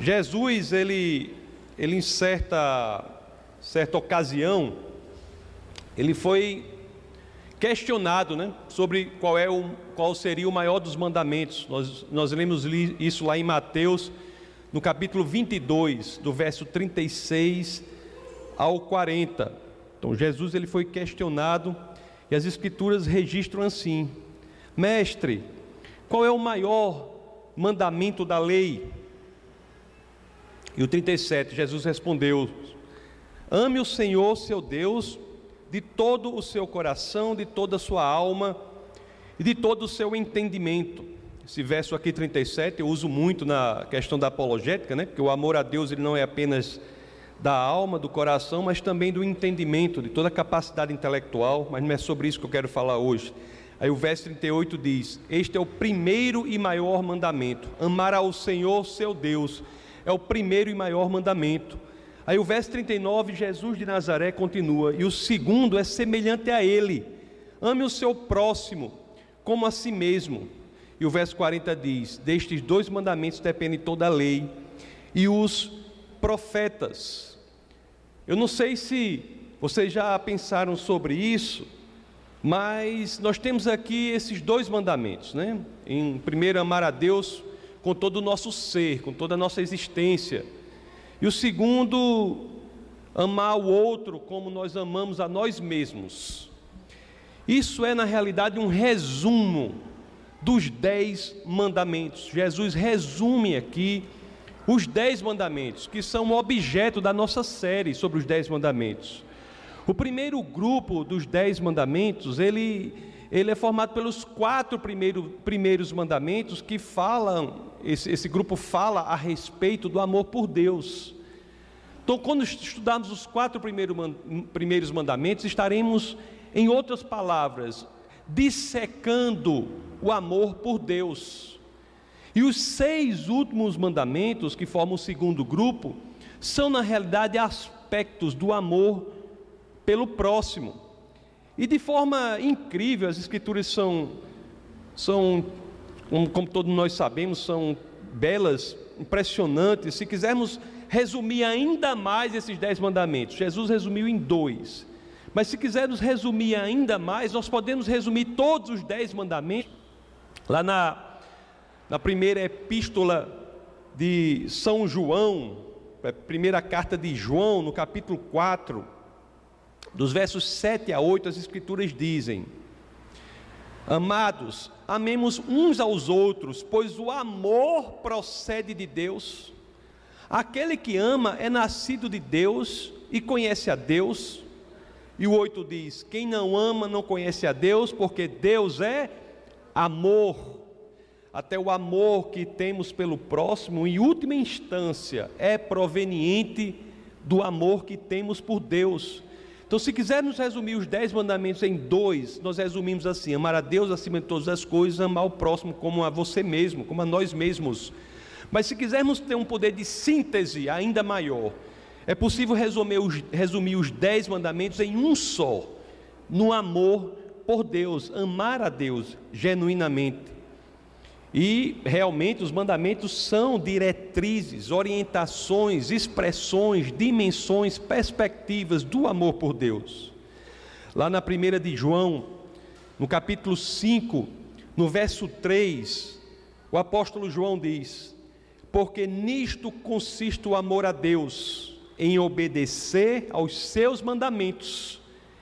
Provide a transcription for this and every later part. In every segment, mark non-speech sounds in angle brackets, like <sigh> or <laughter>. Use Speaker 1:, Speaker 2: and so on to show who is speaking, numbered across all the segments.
Speaker 1: Jesus, ele, ele em certa, certa ocasião, ele foi questionado né, sobre qual, é o, qual seria o maior dos mandamentos. Nós, nós lemos isso lá em Mateus, no capítulo 22, do verso 36 ao 40. Então Jesus ele foi questionado e as escrituras registram assim: Mestre, qual é o maior mandamento da lei? E o 37, Jesus respondeu: Ame o Senhor, seu Deus, de todo o seu coração, de toda a sua alma e de todo o seu entendimento. Esse verso aqui 37 eu uso muito na questão da apologética, né? Porque o amor a Deus ele não é apenas da alma, do coração, mas também do entendimento, de toda a capacidade intelectual, mas não é sobre isso que eu quero falar hoje. Aí o verso 38 diz: Este é o primeiro e maior mandamento: amar ao Senhor, seu Deus. É o primeiro e maior mandamento. Aí o verso 39, Jesus de Nazaré continua: E o segundo é semelhante a ele: ame o seu próximo como a si mesmo. E o verso 40 diz: Destes dois mandamentos depende toda a lei e os profetas. Eu não sei se vocês já pensaram sobre isso, mas nós temos aqui esses dois mandamentos, né? Em primeiro, amar a Deus com todo o nosso ser, com toda a nossa existência. E o segundo, amar o outro como nós amamos a nós mesmos. Isso é, na realidade, um resumo dos dez mandamentos. Jesus resume aqui os dez mandamentos, que são o objeto da nossa série sobre os dez mandamentos. O primeiro grupo dos dez mandamentos, ele, ele é formado pelos quatro primeiro, primeiros mandamentos que falam, esse, esse grupo fala a respeito do amor por Deus. Então, quando estudarmos os quatro primeiro, primeiros mandamentos, estaremos, em outras palavras, dissecando o amor por Deus. E os seis últimos mandamentos, que formam o segundo grupo, são na realidade aspectos do amor pelo próximo. E de forma incrível, as Escrituras são, são como todos nós sabemos, são belas, impressionantes. Se quisermos resumir ainda mais esses dez mandamentos, Jesus resumiu em dois. Mas se quisermos resumir ainda mais, nós podemos resumir todos os dez mandamentos lá na na primeira epístola de São João, a primeira carta de João, no capítulo 4, dos versos 7 a 8, as Escrituras dizem: Amados, amemos uns aos outros, pois o amor procede de Deus. Aquele que ama é nascido de Deus e conhece a Deus. E o 8 diz: Quem não ama não conhece a Deus, porque Deus é amor até o amor que temos pelo próximo, em última instância, é proveniente do amor que temos por Deus. Então, se quisermos resumir os dez mandamentos em dois, nós resumimos assim: amar a Deus acima de todas as coisas, amar o próximo como a você mesmo, como a nós mesmos. Mas se quisermos ter um poder de síntese ainda maior, é possível resumir os, resumir os dez mandamentos em um só: no amor por Deus, amar a Deus genuinamente. E realmente os mandamentos são diretrizes, orientações, expressões, dimensões, perspectivas do amor por Deus. Lá na primeira de João, no capítulo 5, no verso 3, o apóstolo João diz: Porque nisto consiste o amor a Deus, em obedecer aos seus mandamentos,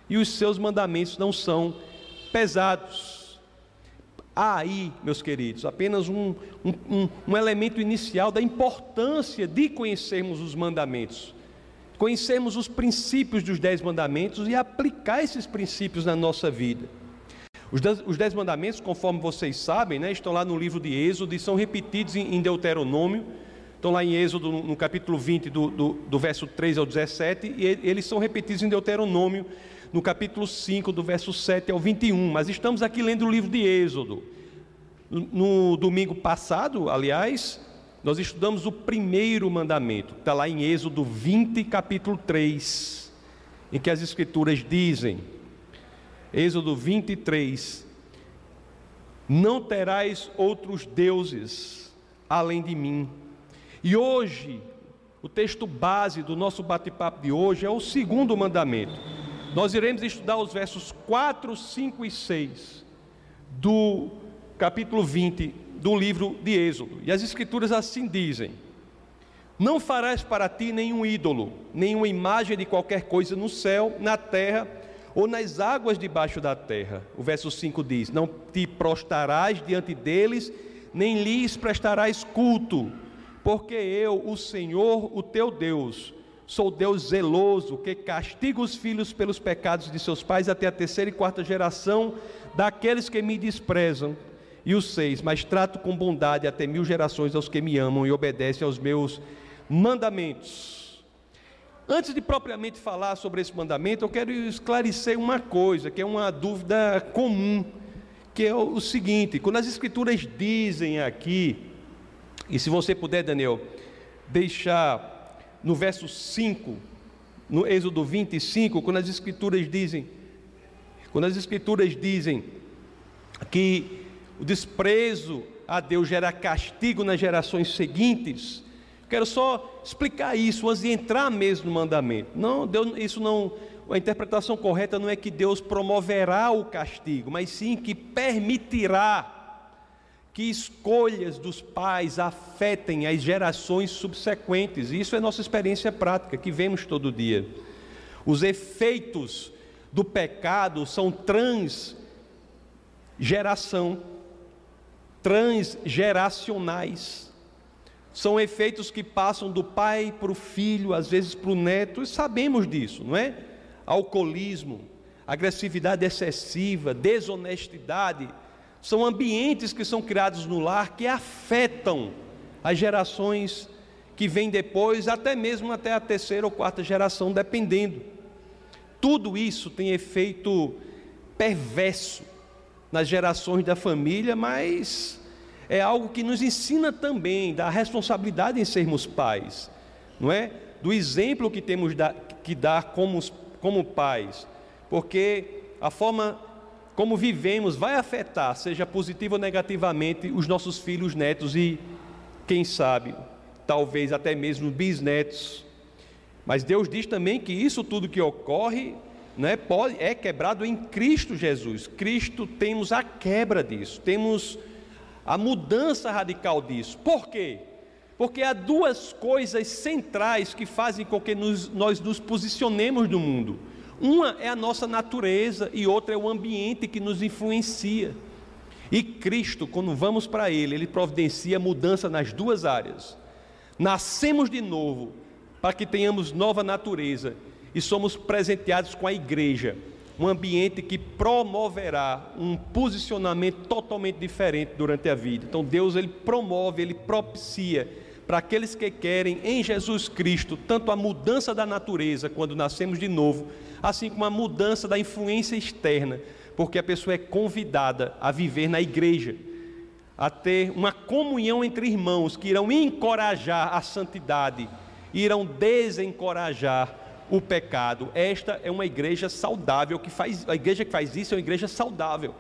Speaker 1: e os seus mandamentos não são pesados. Há aí, meus queridos, apenas um, um, um, elemento inicial da importância de conhecermos os mandamentos, conhecermos os princípios dos dez mandamentos e aplicar esses princípios na nossa vida. Os dez, os dez mandamentos, conforme vocês sabem, né, estão lá no livro de Êxodo e são repetidos em, em Deuteronômio, estão lá em Êxodo, no, no capítulo 20, do, do, do verso 3 ao 17, e eles são repetidos em Deuteronômio no capítulo 5, do verso 7 ao 21. Mas estamos aqui lendo o livro de Êxodo. No domingo passado, aliás, nós estudamos o primeiro mandamento, que está lá em Êxodo 20, capítulo 3, em que as Escrituras dizem, Êxodo 23, não terás outros deuses além de mim, E hoje, o texto base do nosso bate-papo de hoje é o segundo mandamento. Nós iremos estudar os versos 4, 5 e 6 do capítulo 20 do livro de Êxodo. E as Escrituras assim dizem: Não farás para ti nenhum ídolo, nenhuma imagem de qualquer coisa no céu, na terra ou nas águas debaixo da terra. O verso 5 diz: Não te prostrarás diante deles, nem lhes prestarás culto, porque eu, o Senhor, o teu Deus, sou Deus zeloso, que castiga os filhos pelos pecados de seus pais até a terceira e quarta geração daqueles que me desprezam e o seis, mas trato com bondade até mil gerações aos que me amam e obedecem aos meus mandamentos. Antes de propriamente falar sobre esse mandamento, eu quero esclarecer uma coisa, que é uma dúvida comum, que é o seguinte: quando as Escrituras dizem aqui, e se você puder, Daniel, deixar no verso 5, no Êxodo 25, quando as Escrituras dizem, quando as Escrituras dizem que o desprezo a Deus gera castigo nas gerações seguintes. Quero só explicar isso antes de entrar mesmo no mandamento. Não, Deus, isso não, a interpretação correta não é que Deus promoverá o castigo, mas sim que permitirá que escolhas dos pais afetem as gerações subsequentes. Isso é nossa experiência prática que vemos todo dia. Os efeitos do pecado são transgeração transgeracionais. São efeitos que passam do pai para o filho, às vezes para o neto, e sabemos disso, não é? Alcoolismo, agressividade excessiva, desonestidade, são ambientes que são criados no lar que afetam as gerações que vêm depois, até mesmo até a terceira ou quarta geração, dependendo. Tudo isso tem efeito perverso nas gerações da família, mas é algo que nos ensina também da responsabilidade em sermos pais, não é? Do exemplo que temos que dar como, como pais, porque a forma como vivemos vai afetar, seja positivo ou negativamente, os nossos filhos, netos e, quem sabe, talvez até mesmo bisnetos. Mas Deus diz também que isso tudo que ocorre né, pode, é quebrado em Cristo Jesus. Cristo temos a quebra disso, temos a mudança radical disso. Por quê? Porque há duas coisas centrais que fazem com que nos, nós nos posicionemos no mundo. Uma é a nossa natureza e outra é o ambiente que nos influencia. E Cristo, quando vamos para Ele, Ele providencia mudança nas duas áreas. Nascemos de novo para que tenhamos nova natureza e somos presenteados com a igreja, um ambiente que promoverá um posicionamento totalmente diferente durante a vida. Então Deus ele promove, ele propicia para aqueles que querem em Jesus Cristo tanto a mudança da natureza quando nascemos de novo, assim como a mudança da influência externa, porque a pessoa é convidada a viver na igreja, a ter uma comunhão entre irmãos que irão encorajar a santidade, irão desencorajar o pecado. Esta é uma igreja saudável que faz, a igreja que faz isso é uma igreja saudável.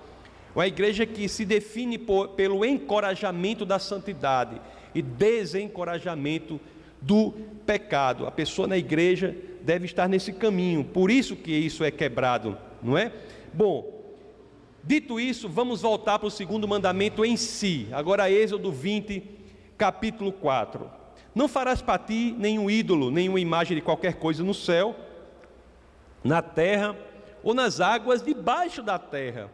Speaker 1: Uma igreja que se define por, pelo encorajamento da santidade e desencorajamento do pecado. A pessoa na igreja deve estar nesse caminho. Por isso que isso é quebrado, não é? Bom, dito isso, vamos voltar para o segundo mandamento em si. Agora Êxodo 20, capítulo 4. Não farás para ti nenhum ídolo, nenhuma imagem de qualquer coisa no céu, na terra ou nas águas debaixo da terra.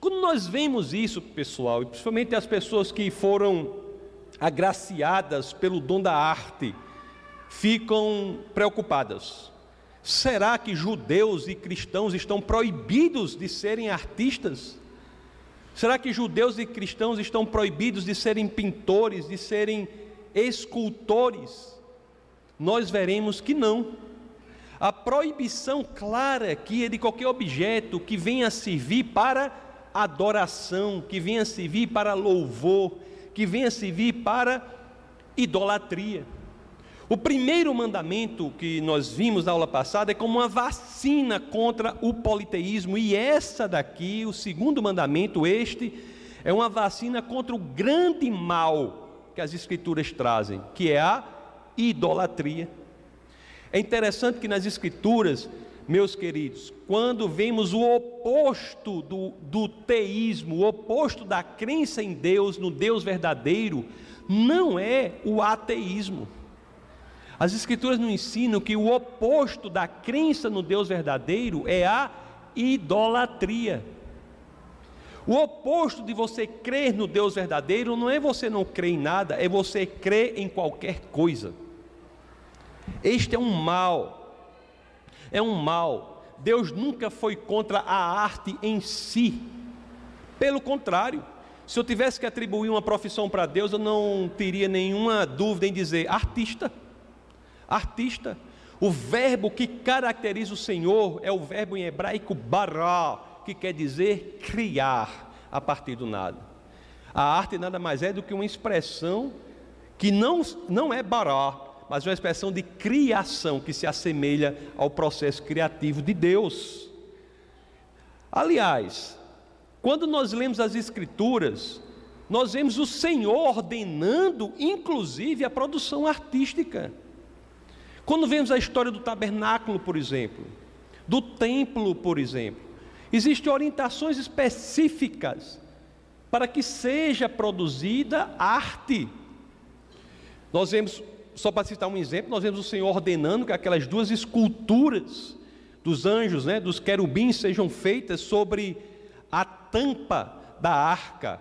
Speaker 1: Quando nós vemos isso, pessoal, e principalmente as pessoas que foram agraciadas pelo dom da arte, ficam preocupadas. Será que judeus e cristãos estão proibidos de serem artistas? Será que judeus e cristãos estão proibidos de serem pintores, de serem escultores, nós veremos que não. A proibição clara que é de qualquer objeto que venha servir para adoração, que venha servir para louvor, que venha servir para idolatria. O primeiro mandamento que nós vimos na aula passada é como uma vacina contra o politeísmo, e essa daqui, o segundo mandamento, este, é uma vacina contra o grande mal que as Escrituras trazem, que é a idolatria. É interessante que nas Escrituras, meus queridos, quando vemos o oposto do, do teísmo, o oposto da crença em Deus, no Deus verdadeiro, não é o ateísmo. As Escrituras nos ensinam que o oposto da crença no Deus verdadeiro é a idolatria. O oposto de você crer no Deus verdadeiro não é você não crer em nada, é você crer em qualquer coisa. Este é um mal, é um mal. Deus nunca foi contra a arte em si. Pelo contrário, se eu tivesse que atribuir uma profissão para Deus, eu não teria nenhuma dúvida em dizer artista. Artista. O verbo que caracteriza o Senhor é o verbo em hebraico bará, que quer dizer criar a partir do nada. A arte nada mais é do que uma expressão que não, não é bará, mas uma expressão de criação que se assemelha ao processo criativo de Deus. Aliás, quando nós lemos as Escrituras, nós vemos o Senhor ordenando, inclusive, a produção artística. Quando vemos a história do tabernáculo, por exemplo, do templo, por exemplo, existem orientações específicas para que seja produzida arte. Nós vemos só para citar um exemplo, nós vemos o Senhor ordenando que aquelas duas esculturas dos anjos, né, dos querubins, sejam feitas sobre a tampa da arca,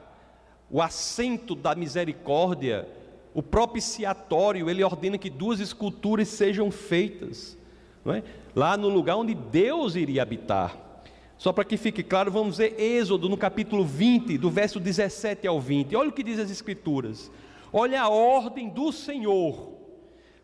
Speaker 1: o assento da misericórdia, o propiciatório, ele ordena que duas esculturas sejam feitas, é? lá no lugar onde Deus iria habitar. Só para que fique claro, vamos ver Êxodo no capítulo 20, do verso 17 ao 20. Olha o que diz as Escrituras. Olha a ordem do Senhor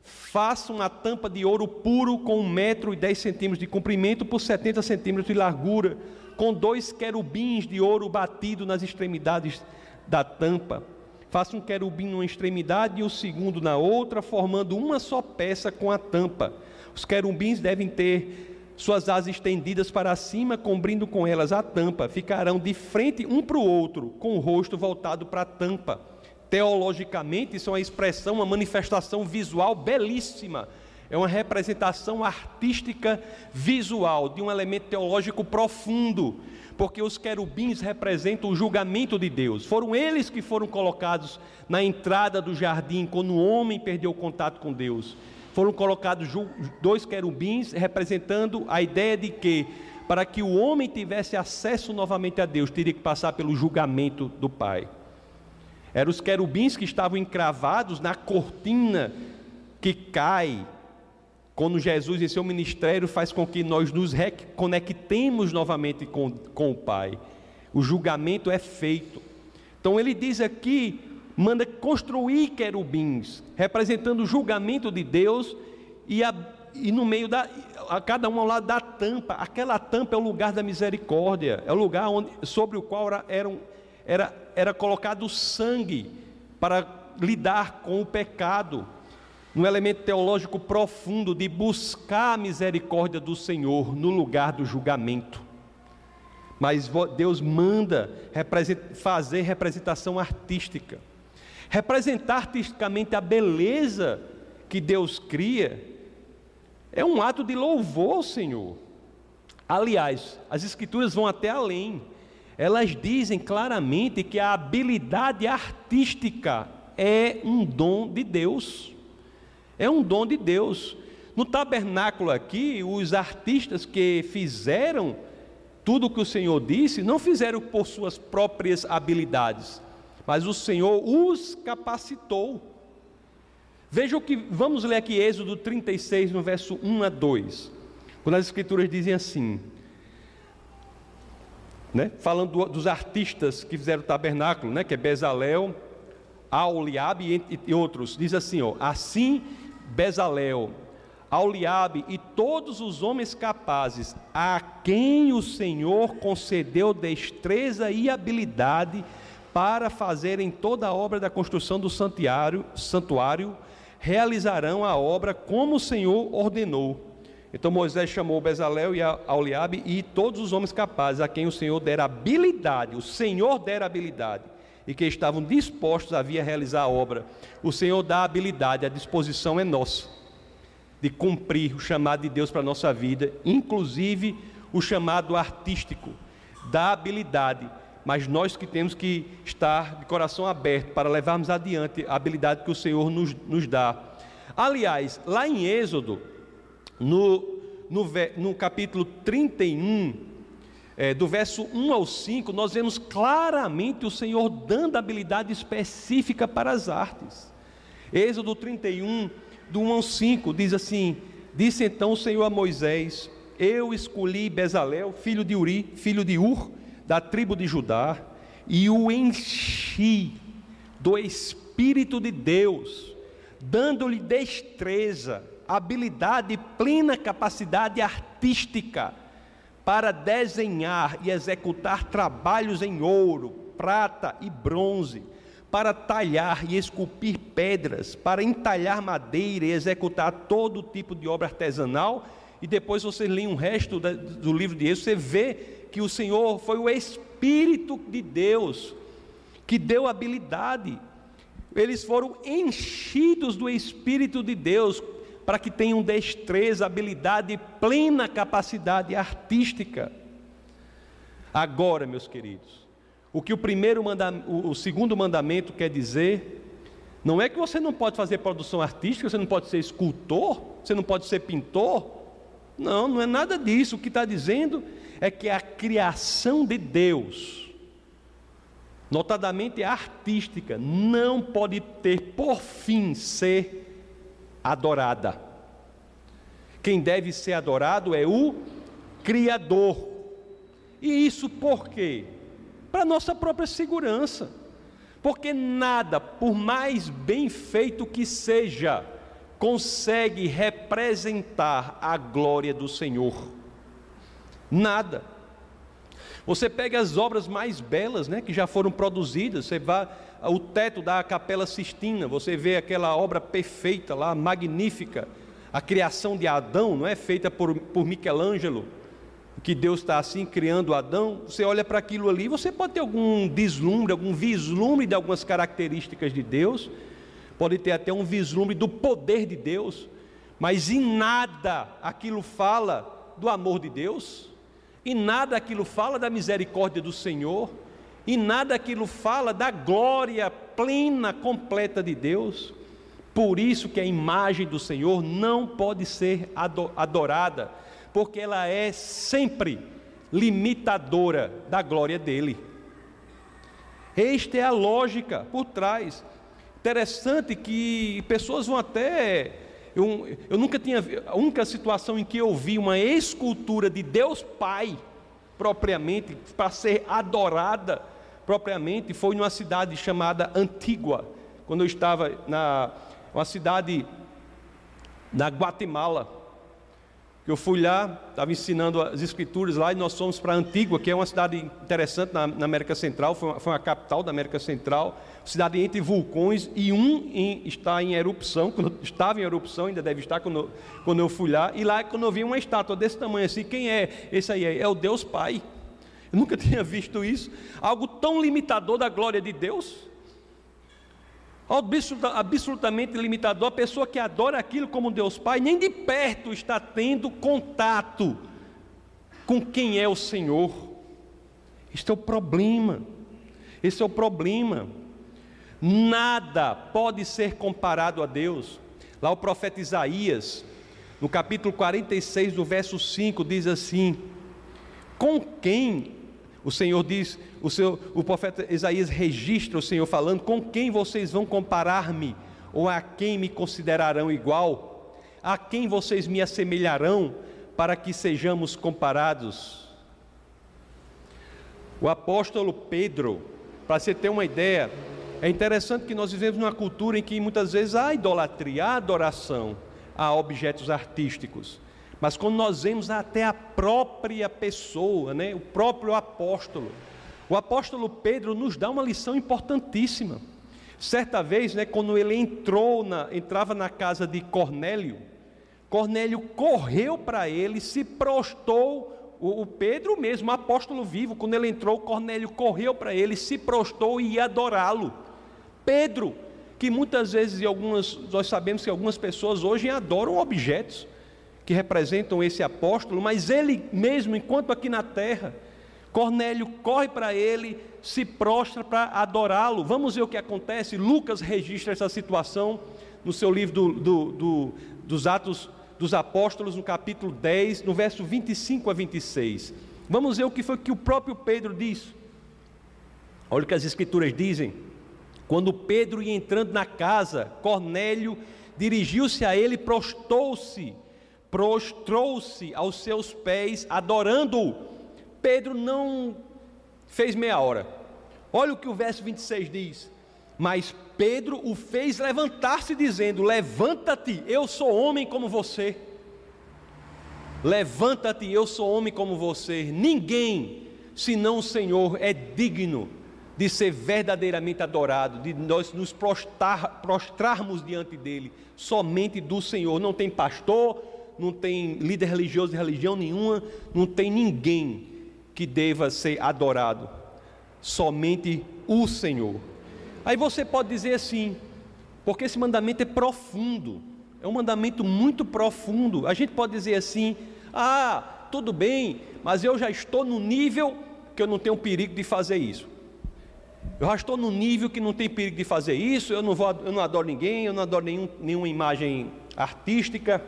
Speaker 1: Faça uma tampa de ouro puro com um metro e dez centímetros de comprimento por 70 centímetros de largura, com dois querubins de ouro batido nas extremidades da tampa. Faça um querubim numa extremidade e o segundo na outra, formando uma só peça com a tampa. Os querubins devem ter suas asas estendidas para cima, cobrindo com elas a tampa. Ficarão de frente um para o outro, com o rosto voltado para a tampa teologicamente, isso é uma expressão, uma manifestação visual belíssima. É uma representação artística visual de um elemento teológico profundo, porque os querubins representam o julgamento de Deus. Foram eles que foram colocados na entrada do jardim quando o homem perdeu o contato com Deus. Foram colocados dois querubins representando a ideia de que para que o homem tivesse acesso novamente a Deus, teria que passar pelo julgamento do Pai. Eram os querubins que estavam encravados na cortina que cai quando Jesus, em seu ministério, faz com que nós nos reconectemos novamente com, com o Pai. O julgamento é feito. Então ele diz aqui, manda construir querubins, representando o julgamento de Deus e, a, e no meio da, a cada um ao lado da tampa. Aquela tampa é o lugar da misericórdia, é o lugar onde, sobre o qual eram era, era colocado sangue para lidar com o pecado, um elemento teológico profundo de buscar a misericórdia do Senhor no lugar do julgamento. Mas Deus manda fazer representação artística, representar artisticamente a beleza que Deus cria, é um ato de louvor ao Senhor. Aliás, as Escrituras vão até além elas dizem claramente que a habilidade artística é um dom de Deus. É um dom de Deus. No tabernáculo aqui, os artistas que fizeram tudo o que o Senhor disse, não fizeram por suas próprias habilidades, mas o Senhor os capacitou. Veja o que vamos ler aqui Êxodo 36, no verso 1 a 2. Quando as escrituras dizem assim: né? falando do, dos artistas que fizeram o tabernáculo, né? que é Bezalel, Auliabe e outros. Diz assim: ó, assim Bezalel, Auliabe e todos os homens capazes, a quem o Senhor concedeu destreza e habilidade para fazerem toda a obra da construção do santuário, santuário realizarão a obra como o Senhor ordenou. Então Moisés chamou Bezalel e Auliabe e todos os homens capazes a quem o Senhor dera habilidade, o Senhor dera habilidade e que estavam dispostos a vir a realizar a obra. O Senhor dá habilidade, a disposição é nossa de cumprir o chamado de Deus para a nossa vida, inclusive o chamado artístico, da habilidade, mas nós que temos que estar de coração aberto para levarmos adiante a habilidade que o Senhor nos, nos dá. Aliás, lá em Êxodo, no, no, no capítulo 31, é, do verso 1 ao 5, nós vemos claramente o Senhor dando habilidade específica para as artes. Êxodo 31, do 1 ao 5, diz assim: Disse então o Senhor a Moisés: Eu escolhi Bezalel, filho de Uri, filho de Ur, da tribo de Judá, e o enchi do Espírito de Deus, dando-lhe destreza, habilidade plena capacidade artística para desenhar e executar trabalhos em ouro, prata e bronze, para talhar e esculpir pedras, para entalhar madeira e executar todo tipo de obra artesanal. E depois você lê um resto do livro de Êxodo, você vê que o Senhor foi o Espírito de Deus que deu habilidade. Eles foram enchidos do Espírito de Deus para que tenham destreza, habilidade plena capacidade artística. Agora, meus queridos, o que o primeiro mandamento, o segundo mandamento quer dizer, não é que você não pode fazer produção artística, você não pode ser escultor, você não pode ser pintor. Não, não é nada disso. O que está dizendo é que a criação de Deus, notadamente artística, não pode ter por fim ser adorada. Quem deve ser adorado é o Criador. E isso por quê? Para nossa própria segurança. Porque nada, por mais bem feito que seja, consegue representar a glória do Senhor. Nada. Você pega as obras mais belas, né, que já foram produzidas, você vai o teto da Capela Sistina, você vê aquela obra perfeita lá, magnífica, a criação de Adão, não é feita por, por Michelangelo, que Deus está assim criando Adão, você olha para aquilo ali, você pode ter algum deslumbre, algum vislumbre de algumas características de Deus, pode ter até um vislumbre do poder de Deus, mas em nada aquilo fala do amor de Deus, em nada aquilo fala da misericórdia do Senhor, e nada aquilo fala da glória plena, completa de Deus. Por isso que a imagem do Senhor não pode ser adorada, porque ela é sempre limitadora da glória dele. Esta é a lógica por trás. Interessante que pessoas vão até. Eu, eu nunca tinha. A única situação em que eu vi uma escultura de Deus Pai, propriamente, para ser adorada, propriamente foi numa cidade chamada Antígua, quando eu estava na uma cidade na Guatemala. Eu fui lá, estava ensinando as escrituras lá e nós fomos para Antígua, que é uma cidade interessante na, na América Central, foi uma, foi uma, capital da América Central, cidade entre vulcões e um em, está em erupção, <laughs> quando estava em erupção, ainda deve estar quando, quando eu fui lá, e lá quando eu vi uma estátua desse tamanho assim, quem é esse aí? É o Deus Pai. Eu nunca <laughs> tinha visto isso. Algo tão limitador da glória de Deus. Absolutamente limitador. A pessoa que adora aquilo como Deus Pai, nem de perto está tendo contato com quem é o Senhor. Este é o problema. Esse é o problema. Nada pode ser comparado a Deus. Lá o profeta Isaías, no capítulo 46, do verso 5, diz assim: Com quem o Senhor diz, o, seu, o profeta Isaías registra o Senhor falando: Com quem vocês vão comparar-me? Ou a quem me considerarão igual? A quem vocês me assemelharão para que sejamos comparados? O apóstolo Pedro, para você ter uma ideia, é interessante que nós vivemos numa cultura em que muitas vezes há idolatria, há adoração a objetos artísticos. Mas quando nós vemos até a própria pessoa, né, o próprio apóstolo, o apóstolo Pedro nos dá uma lição importantíssima. Certa vez, né, quando ele entrou na, entrava na casa de Cornélio, Cornélio correu para ele, se prostou O, o Pedro mesmo, o apóstolo vivo, quando ele entrou, Cornélio correu para ele, se prostou e ia adorá-lo. Pedro, que muitas vezes e algumas, nós sabemos que algumas pessoas hoje adoram objetos que representam esse apóstolo, mas ele mesmo, enquanto aqui na terra, Cornélio corre para ele, se prostra para adorá-lo. Vamos ver o que acontece. Lucas registra essa situação no seu livro do, do, do, dos Atos dos Apóstolos, no capítulo 10, no verso 25 a 26. Vamos ver o que foi que o próprio Pedro diz. Olha o que as Escrituras dizem. Quando Pedro ia entrando na casa, Cornélio dirigiu-se a ele, prostou-se, prostrou-se aos seus pés, adorando-o. Pedro não fez meia hora. Olha o que o verso 26 diz. Mas Pedro o fez levantar-se, dizendo: Levanta-te, eu sou homem como você. Levanta-te, eu sou homem como você. Ninguém, senão o Senhor, é digno de ser verdadeiramente adorado, de nós nos prostrar, prostrarmos diante dele, somente do Senhor. Não tem pastor, não tem líder religioso de religião nenhuma, não tem ninguém que deva ser adorado, somente o Senhor. Aí você pode dizer assim, porque esse mandamento é profundo, é um mandamento muito profundo. A gente pode dizer assim: ah, tudo bem, mas eu já estou no nível que eu não tenho perigo de fazer isso. Eu já estou no nível que não tem perigo de fazer isso, eu não, vou, eu não adoro ninguém, eu não adoro nenhum, nenhuma imagem artística,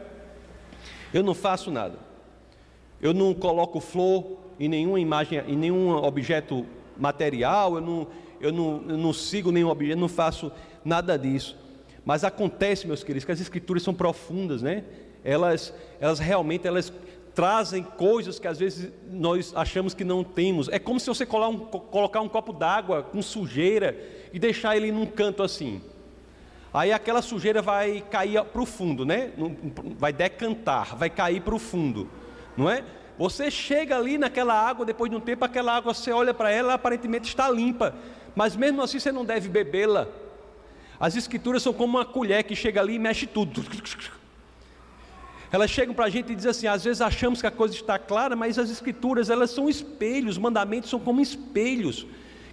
Speaker 1: eu não faço nada. Eu não coloco flor em nenhuma imagem, em nenhum objeto material, eu não, eu não, eu não sigo nenhum objeto, não faço nada disso. Mas acontece, meus queridos, que as escrituras são profundas, né? Elas, elas realmente elas trazem coisas que às vezes nós achamos que não temos. É como se você colocar um, colocar um copo d'água com sujeira e deixar ele num canto assim. Aí aquela sujeira vai cair para o fundo, né? Vai decantar, vai cair para o fundo, não é? Você chega ali naquela água, depois de um tempo, aquela água, você olha para ela, aparentemente está limpa mas mesmo assim você não deve bebê-la. As escrituras são como uma colher que chega ali e mexe tudo. Elas chegam para a gente e dizem assim: às vezes achamos que a coisa está clara, mas as escrituras elas são espelhos, os mandamentos são como espelhos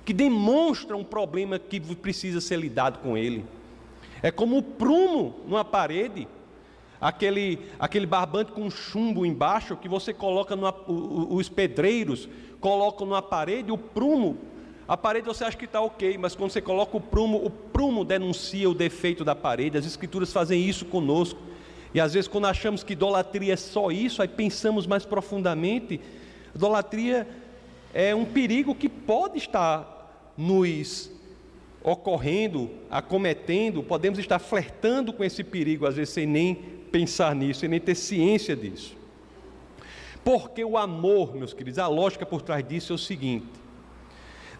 Speaker 1: que demonstram um problema que precisa ser lidado com ele. É como o prumo numa parede, aquele, aquele barbante com chumbo embaixo que você coloca, numa, os pedreiros colocam numa parede, o prumo a parede você acha que está ok, mas quando você coloca o prumo, o prumo denuncia o defeito da parede. As escrituras fazem isso conosco. E às vezes, quando achamos que idolatria é só isso, aí pensamos mais profundamente. Idolatria é um perigo que pode estar nos ocorrendo, acometendo, podemos estar flertando com esse perigo, às vezes sem nem pensar nisso, sem nem ter ciência disso. Porque o amor, meus queridos, a lógica por trás disso é o seguinte: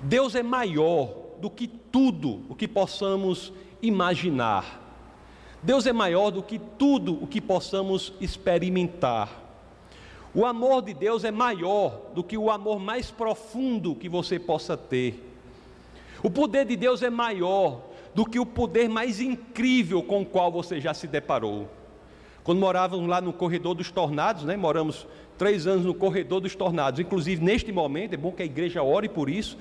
Speaker 1: Deus é maior do que tudo o que possamos imaginar. Deus é maior do que tudo o que possamos experimentar. O amor de Deus é maior do que o amor mais profundo que você possa ter. O poder de Deus é maior do que o poder mais incrível com o qual você já se deparou. Quando morávamos lá no corredor dos tornados, né? moramos três anos no corredor dos tornados, inclusive neste momento, é bom que a igreja ore por isso.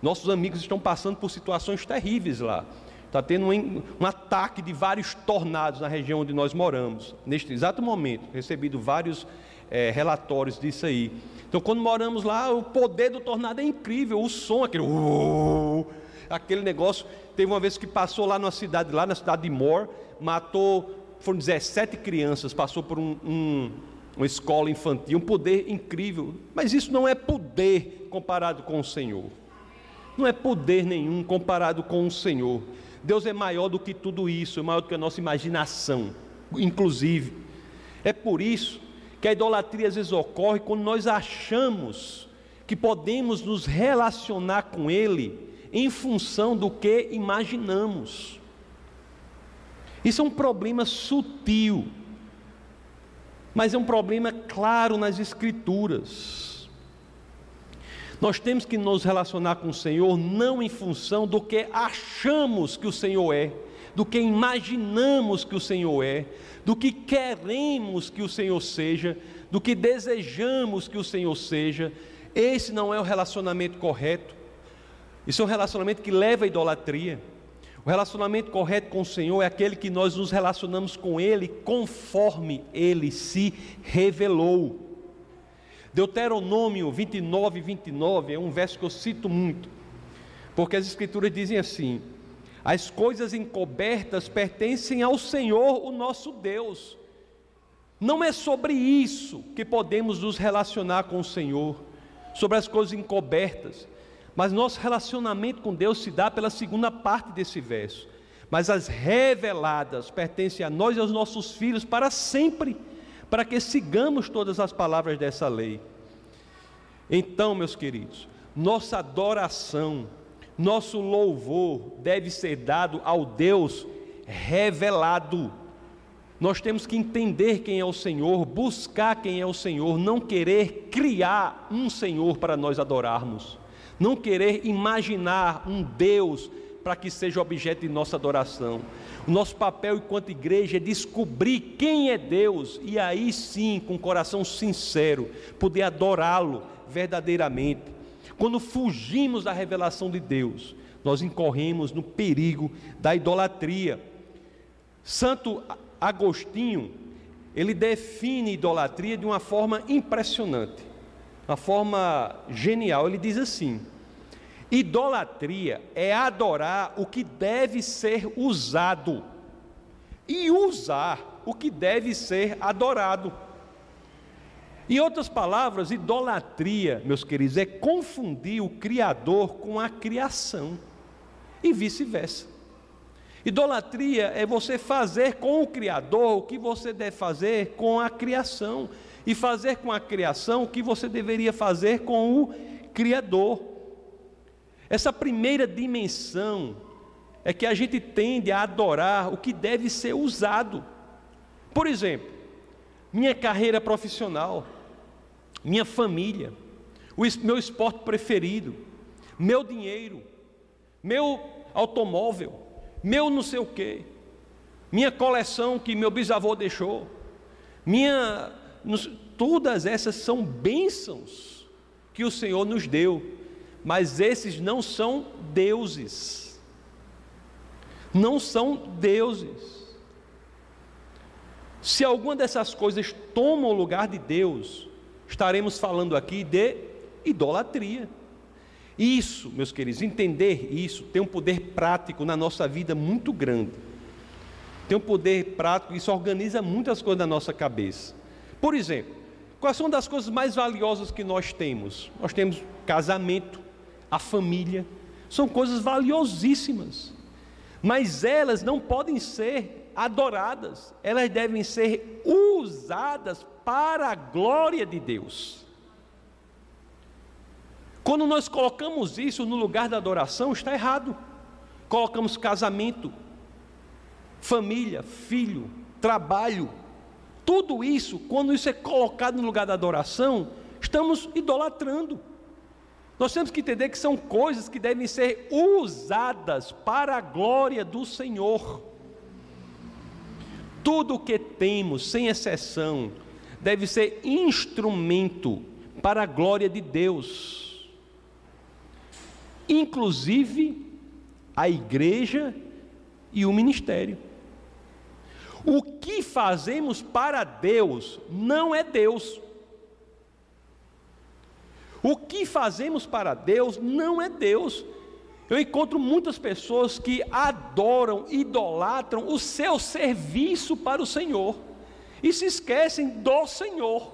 Speaker 1: Nossos amigos estão passando por situações terríveis lá. Está tendo um, um, ataque de vários tornados na região onde nós moramos. Neste exato momento, recebido vários é, relatórios disso aí. Então, quando moramos lá, o poder do tornado é incrível, o som, aquele, uh, aquele negócio. Teve uma vez que passou lá na cidade, lá na cidade de Moore, matou, foram 17 crianças, passou por um, um, uma escola infantil, um poder incrível. Mas isso não é poder comparado com o Senhor não é poder nenhum comparado com o Senhor. Deus é maior do que tudo isso, é maior do que a nossa imaginação, inclusive. É por isso que a idolatria às vezes ocorre quando nós achamos que podemos nos relacionar com Ele em função do que imaginamos. Isso é um problema sutil, mas é um problema claro nas Escrituras. Nós temos que nos relacionar com o Senhor não em função do que achamos que o Senhor é, do que imaginamos que o Senhor é, do que queremos que o Senhor seja, do que desejamos que o Senhor seja. Esse não é o relacionamento correto. Isso é um relacionamento que leva à idolatria. O relacionamento correto com o Senhor é aquele que nós nos relacionamos com Ele conforme Ele se revelou. Deuteronômio 29, 29 é um verso que eu cito muito, porque as Escrituras dizem assim: as coisas encobertas pertencem ao Senhor, o nosso Deus. Não é sobre isso que podemos nos relacionar com o Senhor, sobre as coisas encobertas. Mas nosso relacionamento com Deus se dá pela segunda parte desse verso. Mas as reveladas pertencem a nós e aos nossos filhos para sempre, para que sigamos todas as palavras dessa lei. Então, meus queridos, nossa adoração, nosso louvor deve ser dado ao Deus revelado. Nós temos que entender quem é o Senhor, buscar quem é o Senhor, não querer criar um Senhor para nós adorarmos não querer imaginar um Deus para que seja objeto de nossa adoração. O nosso papel enquanto igreja é descobrir quem é Deus e aí sim, com coração sincero, poder adorá-lo verdadeiramente. Quando fugimos da revelação de Deus, nós incorremos no perigo da idolatria. Santo Agostinho, ele define idolatria de uma forma impressionante uma forma genial. Ele diz assim: idolatria é adorar o que deve ser usado e usar o que deve ser adorado. Em outras palavras, idolatria, meus queridos, é confundir o Criador com a criação e vice-versa. Idolatria é você fazer com o Criador o que você deve fazer com a criação e fazer com a criação o que você deveria fazer com o Criador. Essa primeira dimensão é que a gente tende a adorar o que deve ser usado. Por exemplo, minha carreira profissional, minha família, o meu esporte preferido, meu dinheiro, meu automóvel, meu não sei o quê, minha coleção que meu bisavô deixou, minha nos, todas essas são bênçãos que o Senhor nos deu, mas esses não são deuses. Não são deuses. Se alguma dessas coisas toma o lugar de Deus, estaremos falando aqui de idolatria. Isso, meus queridos, entender isso tem um poder prático na nossa vida muito grande. Tem um poder prático, isso organiza muitas coisas na nossa cabeça. Por exemplo, quais são das coisas mais valiosas que nós temos? Nós temos casamento, a família, são coisas valiosíssimas, mas elas não podem ser adoradas, elas devem ser usadas para a glória de Deus. Quando nós colocamos isso no lugar da adoração, está errado. Colocamos casamento, família, filho, trabalho, tudo isso, quando isso é colocado no lugar da adoração, estamos idolatrando. Nós temos que entender que são coisas que devem ser usadas para a glória do Senhor. Tudo o que temos, sem exceção, deve ser instrumento para a glória de Deus. Inclusive a igreja e o ministério. O que fazemos para Deus não é Deus. O que fazemos para Deus não é Deus. Eu encontro muitas pessoas que adoram, idolatram o seu serviço para o Senhor e se esquecem do Senhor.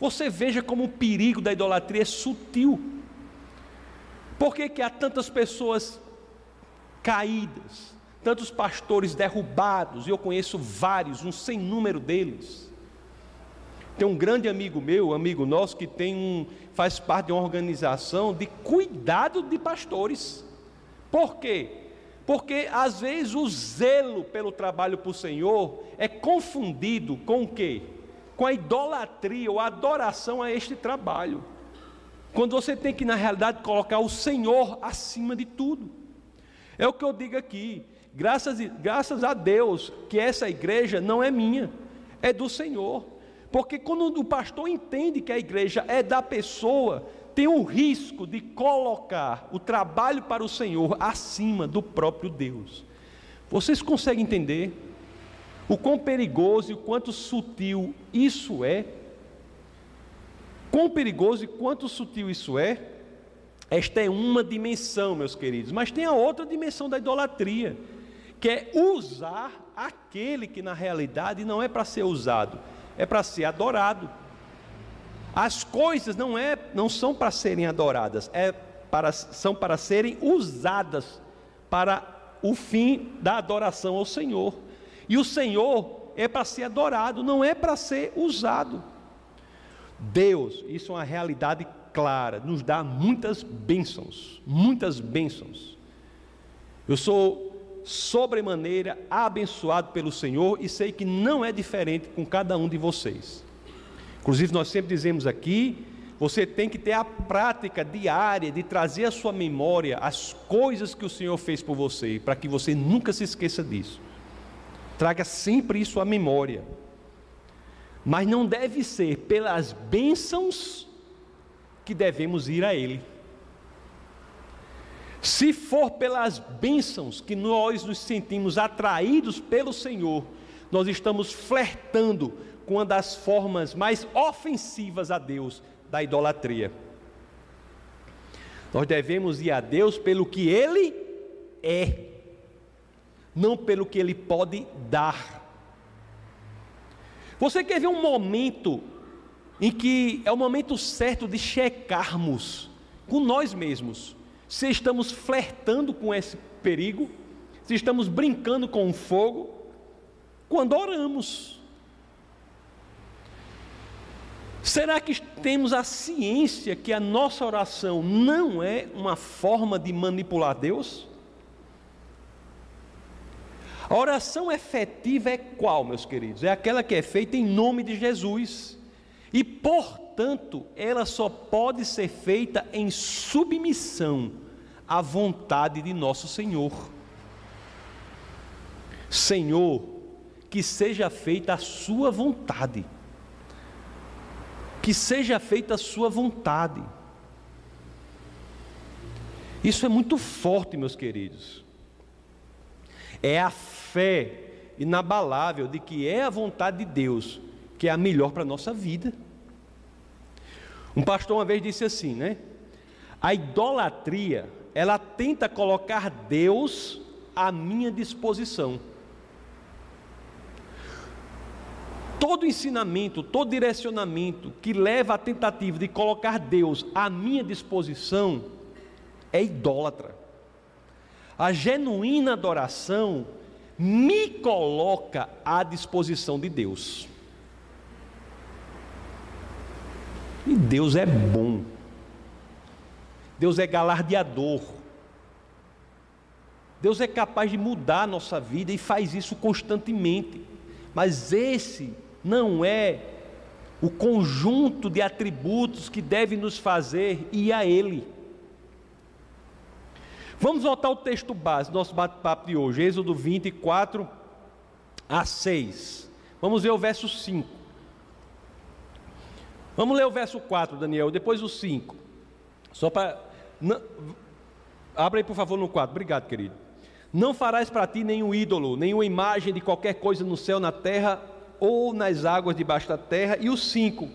Speaker 1: Você veja como o perigo da idolatria é sutil. Por que, que há tantas pessoas caídas, tantos pastores derrubados, e eu conheço vários, um sem número deles. Tem um grande amigo meu, amigo nosso, que tem um, faz parte de uma organização de cuidado de pastores. Por quê? Porque às vezes o zelo pelo trabalho para o Senhor é confundido com o quê? Com a idolatria ou a adoração a este trabalho. Quando você tem que, na realidade, colocar o Senhor acima de tudo. É o que eu digo aqui. Graças, graças a Deus que essa igreja não é minha, é do Senhor. Porque quando o pastor entende que a igreja é da pessoa, tem o risco de colocar o trabalho para o Senhor acima do próprio Deus. Vocês conseguem entender o quão perigoso e o quanto sutil isso é? Quão perigoso e quanto sutil isso é? Esta é uma dimensão, meus queridos, mas tem a outra dimensão da idolatria, que é usar aquele que na realidade não é para ser usado, é para ser adorado. As coisas não, é, não são para serem adoradas, é para, são para serem usadas para o fim da adoração ao Senhor. E o Senhor é para ser adorado, não é para ser usado. Deus, isso é uma realidade clara, nos dá muitas bênçãos, muitas bênçãos. Eu sou sobremaneira abençoado pelo Senhor e sei que não é diferente com cada um de vocês. Inclusive, nós sempre dizemos aqui: você tem que ter a prática diária de trazer à sua memória as coisas que o Senhor fez por você, para que você nunca se esqueça disso. Traga sempre isso à memória. Mas não deve ser pelas bênçãos que devemos ir a Ele. Se for pelas bênçãos que nós nos sentimos atraídos pelo Senhor, nós estamos flertando com uma das formas mais ofensivas a Deus da idolatria. Nós devemos ir a Deus pelo que Ele é, não pelo que Ele pode dar. Você quer ver um momento em que é o momento certo de checarmos com nós mesmos se estamos flertando com esse perigo, se estamos brincando com o fogo, quando oramos. Será que temos a ciência que a nossa oração não é uma forma de manipular Deus? A oração efetiva é qual, meus queridos? É aquela que é feita em nome de Jesus. E, portanto, ela só pode ser feita em submissão à vontade de nosso Senhor. Senhor, que seja feita a Sua vontade que seja feita a sua vontade. Isso é muito forte, meus queridos. É a fé inabalável de que é a vontade de Deus que é a melhor para a nossa vida. Um pastor uma vez disse assim, né? A idolatria, ela tenta colocar Deus à minha disposição. todo ensinamento, todo direcionamento que leva à tentativa de colocar Deus à minha disposição é idólatra. A genuína adoração me coloca à disposição de Deus. Deus é bom. Deus é galardeador. Deus é capaz de mudar a nossa vida e faz isso constantemente. Mas esse não é o conjunto de atributos que deve nos fazer ir a Ele. Vamos voltar ao texto base, nosso bate-papo de hoje, Êxodo 24 a 6. Vamos ver o verso 5. Vamos ler o verso 4, Daniel, depois o 5. Só para. Abra aí, por favor, no 4. Obrigado, querido. Não farás para ti nenhum ídolo, nenhuma imagem de qualquer coisa no céu, na terra ou nas águas debaixo da terra. E o 5: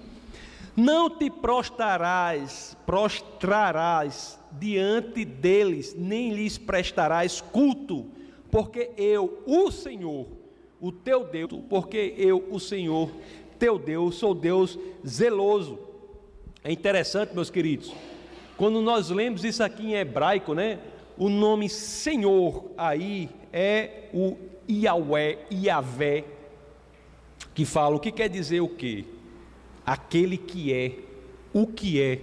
Speaker 1: Não te prostrarás, prostrarás diante deles, nem lhes prestarás culto, porque eu, o Senhor, o teu Deus, porque eu, o Senhor, teu Deus, sou Deus zeloso. É interessante, meus queridos, quando nós lemos isso aqui em hebraico, né? O nome Senhor aí é o Yahweh, Yahvé, que fala o que quer dizer o que? Aquele que é, o que é.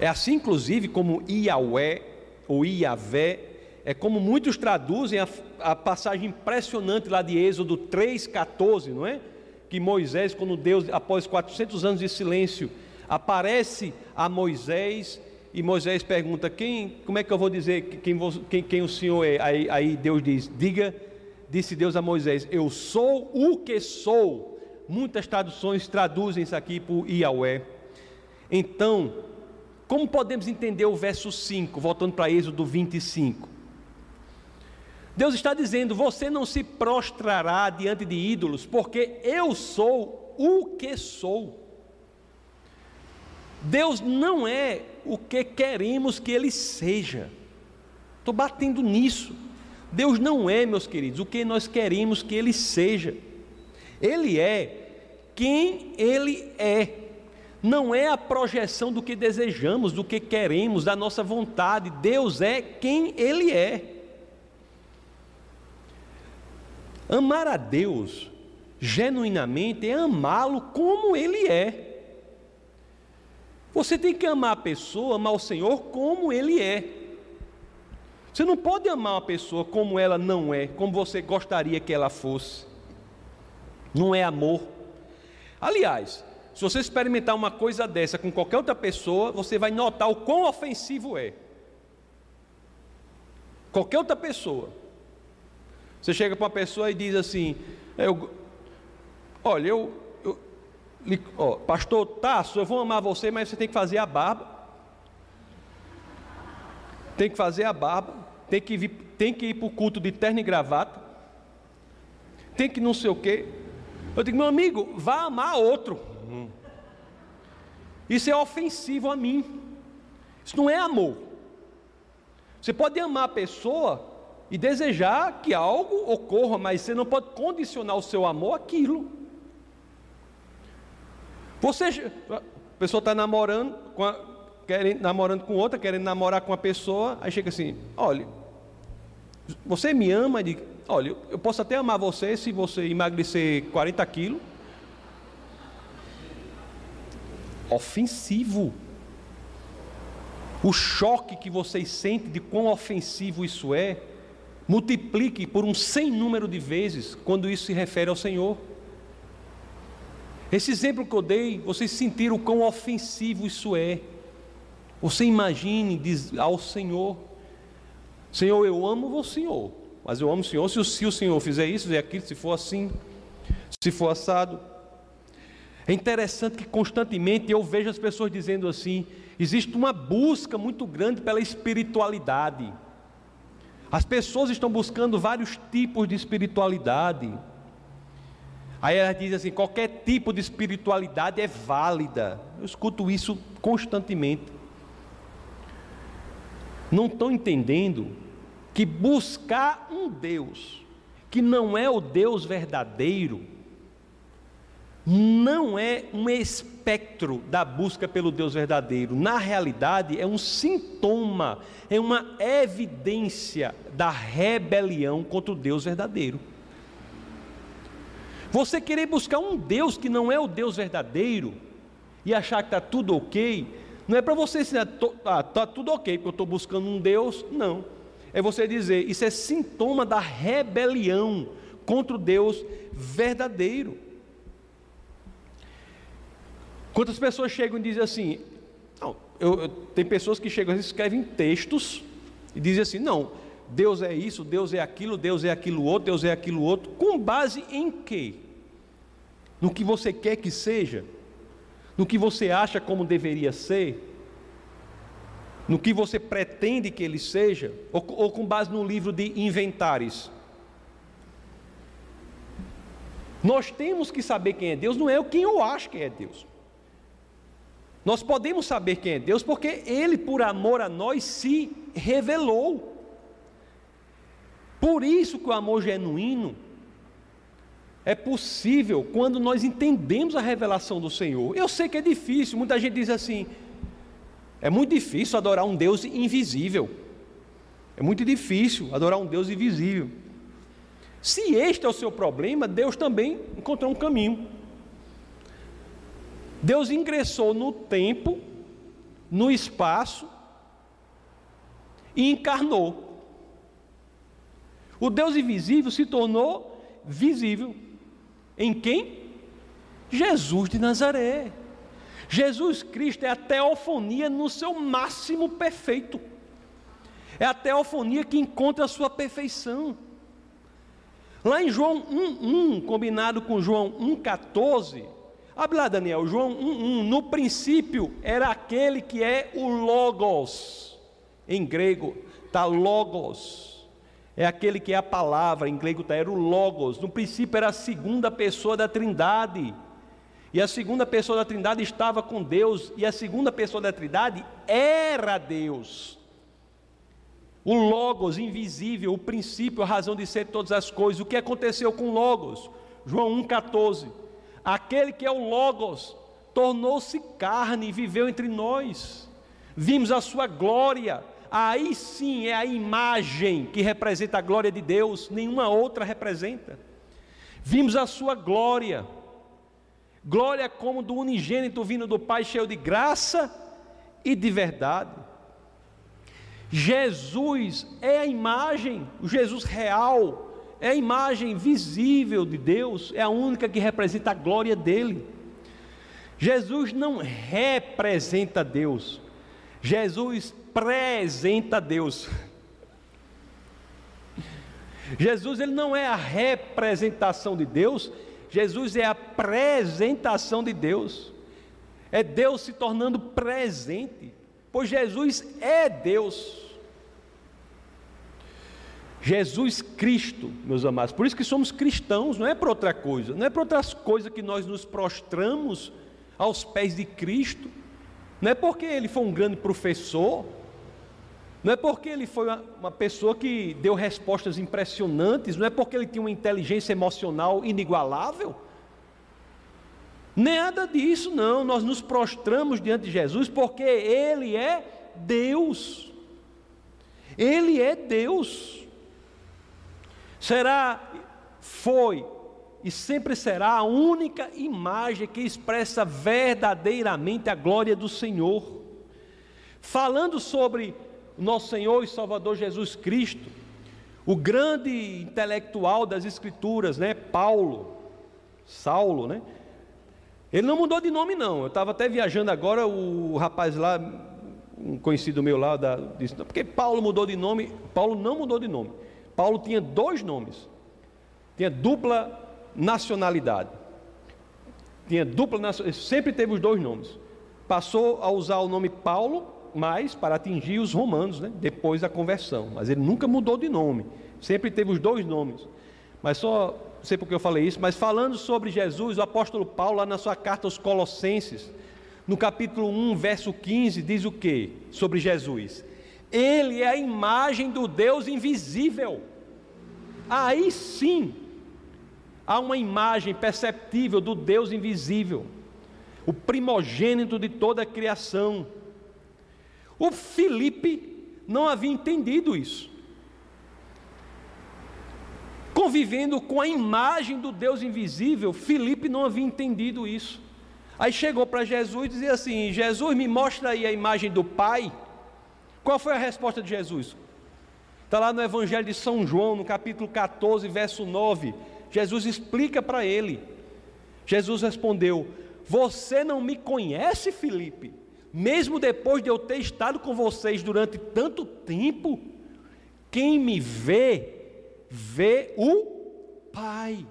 Speaker 1: É assim, inclusive, como Iavé ou Iavé, é como muitos traduzem a, a passagem impressionante lá de Êxodo 3,14, não é? Que Moisés, quando Deus, após 400 anos de silêncio, aparece a Moisés e Moisés pergunta: quem, como é que eu vou dizer quem, quem, quem o Senhor é? Aí, aí Deus diz: diga, disse Deus a Moisés: Eu sou o que sou. Muitas traduções traduzem isso aqui por Yahweh. Então, como podemos entender o verso 5, voltando para Êxodo 25? Deus está dizendo: Você não se prostrará diante de ídolos, porque eu sou o que sou. Deus não é o que queremos que Ele seja. Estou batendo nisso. Deus não é, meus queridos, o que nós queremos que Ele seja. Ele é quem Ele é. Não é a projeção do que desejamos, do que queremos, da nossa vontade. Deus é quem Ele é. Amar a Deus genuinamente é amá-lo como Ele é. Você tem que amar a pessoa, amar o Senhor como Ele é. Você não pode amar uma pessoa como ela não é, como você gostaria que ela fosse. Não é amor. Aliás, se você experimentar uma coisa dessa com qualquer outra pessoa, você vai notar o quão ofensivo é. Qualquer outra pessoa. Você chega para uma pessoa e diz assim: eu, Olha, eu, eu ó, pastor Tasso, eu vou amar você, mas você tem que fazer a barba. Tem que fazer a barba. Tem que, vir, tem que ir para o culto de terno e gravata. Tem que não sei o quê. Eu digo, meu amigo, vá amar outro. Isso é ofensivo a mim. Isso não é amor. Você pode amar a pessoa e desejar que algo ocorra, mas você não pode condicionar o seu amor àquilo. Você, a pessoa está namorando, com a, querendo, namorando com outra, querendo namorar com uma pessoa, aí chega assim: olha, você me ama? De, olha, eu posso até amar você se você emagrecer 40 quilos. Ofensivo. O choque que vocês sentem de quão ofensivo isso é, multiplique por um sem número de vezes quando isso se refere ao Senhor. Esse exemplo que eu dei, vocês sentiram o quão ofensivo isso é. Você imagine diz ao Senhor: Senhor, eu amo o Senhor, mas eu amo o Senhor se o, se o Senhor fizer isso, fizer aquilo, se for assim, se for assado. É interessante que constantemente eu vejo as pessoas dizendo assim: existe uma busca muito grande pela espiritualidade. As pessoas estão buscando vários tipos de espiritualidade. Aí ela diz assim: qualquer tipo de espiritualidade é válida. Eu escuto isso constantemente. Não estão entendendo que buscar um Deus que não é o Deus verdadeiro, não é um espectro da busca pelo Deus verdadeiro. Na realidade, é um sintoma, é uma evidência da rebelião contra o Deus verdadeiro. Você querer buscar um Deus que não é o Deus verdadeiro e achar que está tudo ok, não é para você dizer, ah, está tudo ok, porque eu estou buscando um Deus, não. É você dizer, isso é sintoma da rebelião contra o Deus verdadeiro. Quantas pessoas chegam e dizem assim, não, eu, eu, tem pessoas que chegam e escrevem textos e dizem assim, não, Deus é isso, Deus é aquilo, Deus é aquilo outro, Deus é aquilo outro, com base em quê? No que você quer que seja? No que você acha como deveria ser? No que você pretende que ele seja? Ou, ou com base no livro de inventares? Nós temos que saber quem é Deus, não é quem eu acho que é Deus. Nós podemos saber quem é Deus porque Ele, por amor a nós, se revelou. Por isso que o amor genuíno é possível quando nós entendemos a revelação do Senhor. Eu sei que é difícil, muita gente diz assim: é muito difícil adorar um Deus invisível. É muito difícil adorar um Deus invisível. Se este é o seu problema, Deus também encontrou um caminho. Deus ingressou no tempo, no espaço e encarnou. O Deus invisível se tornou visível. Em quem? Jesus de Nazaré. Jesus Cristo é a teofonia no seu máximo perfeito. É a teofonia que encontra a sua perfeição. Lá em João 1:1, combinado com João 1:14, abre lá Daniel, João 1:1, no princípio era aquele que é o logos. Em grego tá logos. É aquele que é a palavra, em grego está era o logos. No princípio era a segunda pessoa da Trindade. E a segunda pessoa da Trindade estava com Deus, e a segunda pessoa da Trindade era Deus. O Logos invisível, o princípio, a razão de ser de todas as coisas. O que aconteceu com Logos? João 1,14. Aquele que é o Logos tornou-se carne e viveu entre nós. Vimos a sua glória. Aí sim é a imagem que representa a glória de Deus, nenhuma outra representa. Vimos a sua glória. Glória como do unigênito vindo do Pai, cheio de graça e de verdade. Jesus é a imagem, o Jesus real, é a imagem visível de Deus, é a única que representa a glória dele. Jesus não representa Deus, Jesus apresenta Deus. Jesus ele não é a representação de Deus, Jesus é a apresentação de Deus. É Deus se tornando presente pois Jesus é Deus. Jesus Cristo, meus amados, por isso que somos cristãos, não é para outra coisa, não é para outras coisas que nós nos prostramos aos pés de Cristo, não é porque ele foi um grande professor, não é porque ele foi uma, uma pessoa que deu respostas impressionantes, não é porque ele tinha uma inteligência emocional inigualável, Nada disso, não. Nós nos prostramos diante de Jesus porque Ele é Deus. Ele é Deus. Será, foi e sempre será a única imagem que expressa verdadeiramente a glória do Senhor. Falando sobre nosso Senhor e Salvador Jesus Cristo, o grande intelectual das Escrituras, né, Paulo, Saulo, né? Ele não mudou de nome, não. Eu estava até viajando agora, o rapaz lá, um conhecido meu lá, da, disse, porque Paulo mudou de nome. Paulo não mudou de nome. Paulo tinha dois nomes. Tinha dupla nacionalidade. Tinha dupla nacionalidade. Sempre teve os dois nomes. Passou a usar o nome Paulo, mas para atingir os romanos, né? depois da conversão. Mas ele nunca mudou de nome. Sempre teve os dois nomes. Mas só sei porque eu falei isso, mas falando sobre Jesus, o apóstolo Paulo, lá na sua carta aos Colossenses, no capítulo 1, verso 15, diz o que sobre Jesus? Ele é a imagem do Deus invisível. Aí sim, há uma imagem perceptível do Deus invisível, o primogênito de toda a criação. O Filipe não havia entendido isso convivendo com a imagem do Deus invisível, Filipe não havia entendido isso. Aí chegou para Jesus e dizia assim: Jesus, me mostra aí a imagem do Pai. Qual foi a resposta de Jesus? Está lá no Evangelho de São João, no capítulo 14, verso 9. Jesus explica para ele. Jesus respondeu: Você não me conhece, Filipe? Mesmo depois de eu ter estado com vocês durante tanto tempo, quem me vê, vê o Pai.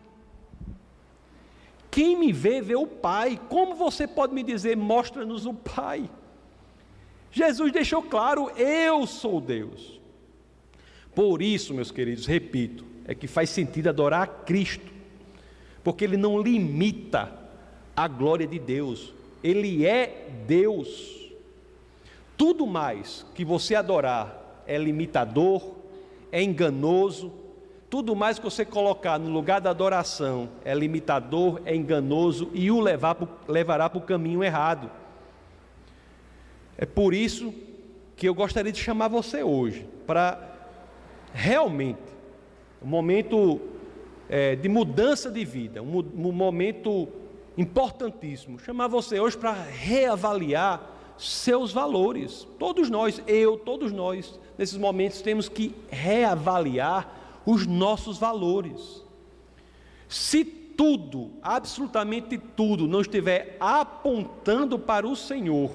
Speaker 1: Quem me vê, vê o Pai. Como você pode me dizer, mostra-nos o Pai? Jesus deixou claro: eu sou Deus. Por isso, meus queridos, repito, é que faz sentido adorar a Cristo, porque Ele não limita a glória de Deus, Ele é Deus. Tudo mais que você adorar é limitador, é enganoso, tudo mais que você colocar no lugar da adoração é limitador, é enganoso e o levar levará para o caminho errado. É por isso que eu gostaria de chamar você hoje, para realmente, um momento é, de mudança de vida, um, um momento importantíssimo, chamar você hoje para reavaliar seus valores. Todos nós, eu, todos nós, nesses momentos temos que reavaliar os nossos valores. Se tudo, absolutamente tudo, não estiver apontando para o Senhor,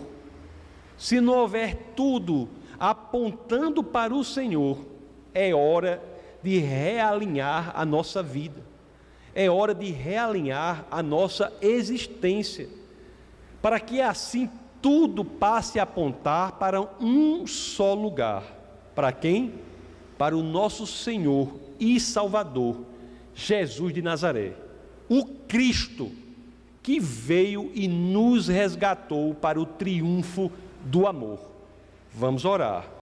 Speaker 1: se não houver tudo apontando para o Senhor, é hora de realinhar a nossa vida, é hora de realinhar a nossa existência, para que assim tudo passe a apontar para um só lugar. Para quem? Para o nosso Senhor e Salvador, Jesus de Nazaré, o Cristo que veio e nos resgatou para o triunfo do amor. Vamos orar.